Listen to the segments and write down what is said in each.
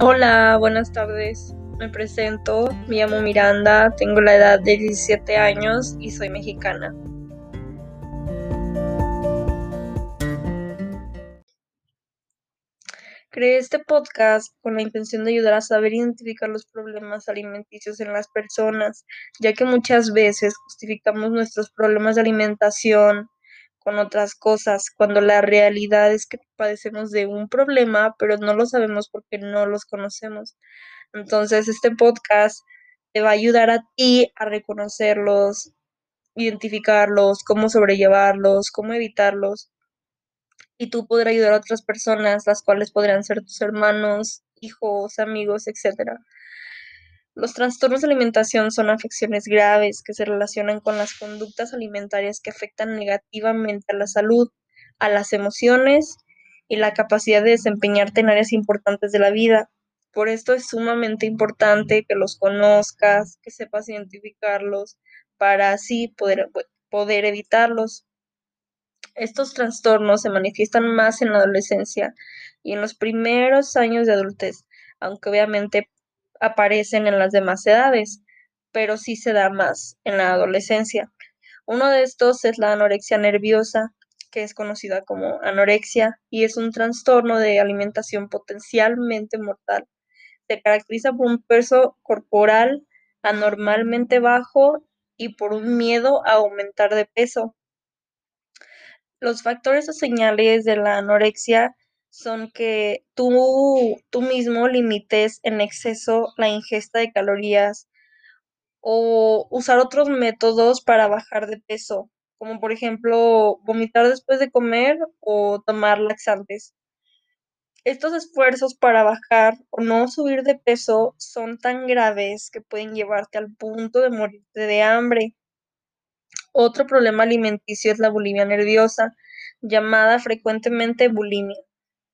Hola, buenas tardes. Me presento, me llamo Miranda, tengo la edad de 17 años y soy mexicana. Creé este podcast con la intención de ayudar a saber identificar los problemas alimenticios en las personas, ya que muchas veces justificamos nuestros problemas de alimentación con otras cosas, cuando la realidad es que padecemos de un problema, pero no lo sabemos porque no los conocemos. Entonces, este podcast te va a ayudar a ti a reconocerlos, identificarlos, cómo sobrellevarlos, cómo evitarlos. Y tú podrás ayudar a otras personas, las cuales podrían ser tus hermanos, hijos, amigos, etcétera. Los trastornos de alimentación son afecciones graves que se relacionan con las conductas alimentarias que afectan negativamente a la salud, a las emociones y la capacidad de desempeñarte en áreas importantes de la vida. Por esto es sumamente importante que los conozcas, que sepas identificarlos, para así poder, poder evitarlos. Estos trastornos se manifiestan más en la adolescencia y en los primeros años de adultez, aunque obviamente aparecen en las demás edades, pero sí se da más en la adolescencia. Uno de estos es la anorexia nerviosa, que es conocida como anorexia y es un trastorno de alimentación potencialmente mortal. Se caracteriza por un peso corporal anormalmente bajo y por un miedo a aumentar de peso. Los factores o señales de la anorexia son que tú, tú mismo limites en exceso la ingesta de calorías o usar otros métodos para bajar de peso, como por ejemplo vomitar después de comer o tomar laxantes. Estos esfuerzos para bajar o no subir de peso son tan graves que pueden llevarte al punto de morirte de hambre. Otro problema alimenticio es la bulimia nerviosa, llamada frecuentemente bulimia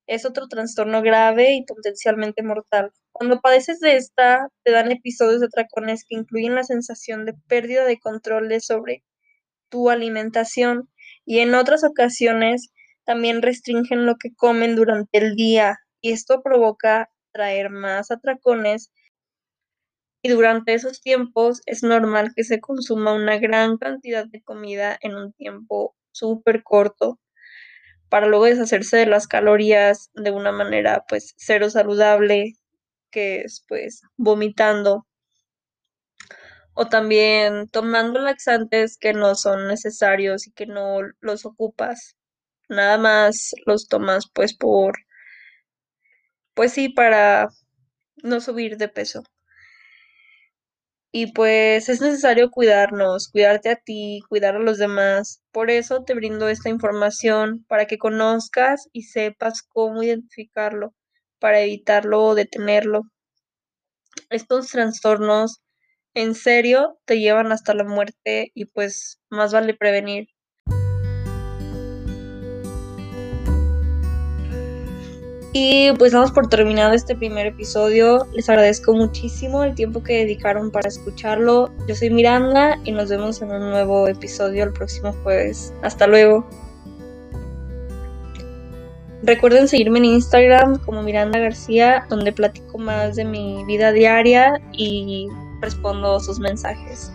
es otro trastorno grave y potencialmente mortal. Cuando padeces de esta, te dan episodios de atracones que incluyen la sensación de pérdida de control sobre tu alimentación y en otras ocasiones también restringen lo que comen durante el día y esto provoca traer más atracones y durante esos tiempos es normal que se consuma una gran cantidad de comida en un tiempo súper corto para luego deshacerse de las calorías de una manera pues cero saludable, que es pues vomitando o también tomando laxantes que no son necesarios y que no los ocupas. Nada más los tomas pues por pues sí para no subir de peso. Y pues es necesario cuidarnos, cuidarte a ti, cuidar a los demás. Por eso te brindo esta información para que conozcas y sepas cómo identificarlo, para evitarlo o detenerlo. Estos trastornos en serio te llevan hasta la muerte y pues más vale prevenir. Y pues damos por terminado este primer episodio. Les agradezco muchísimo el tiempo que dedicaron para escucharlo. Yo soy Miranda y nos vemos en un nuevo episodio el próximo jueves. Hasta luego. Recuerden seguirme en Instagram como Miranda García, donde platico más de mi vida diaria y respondo sus mensajes.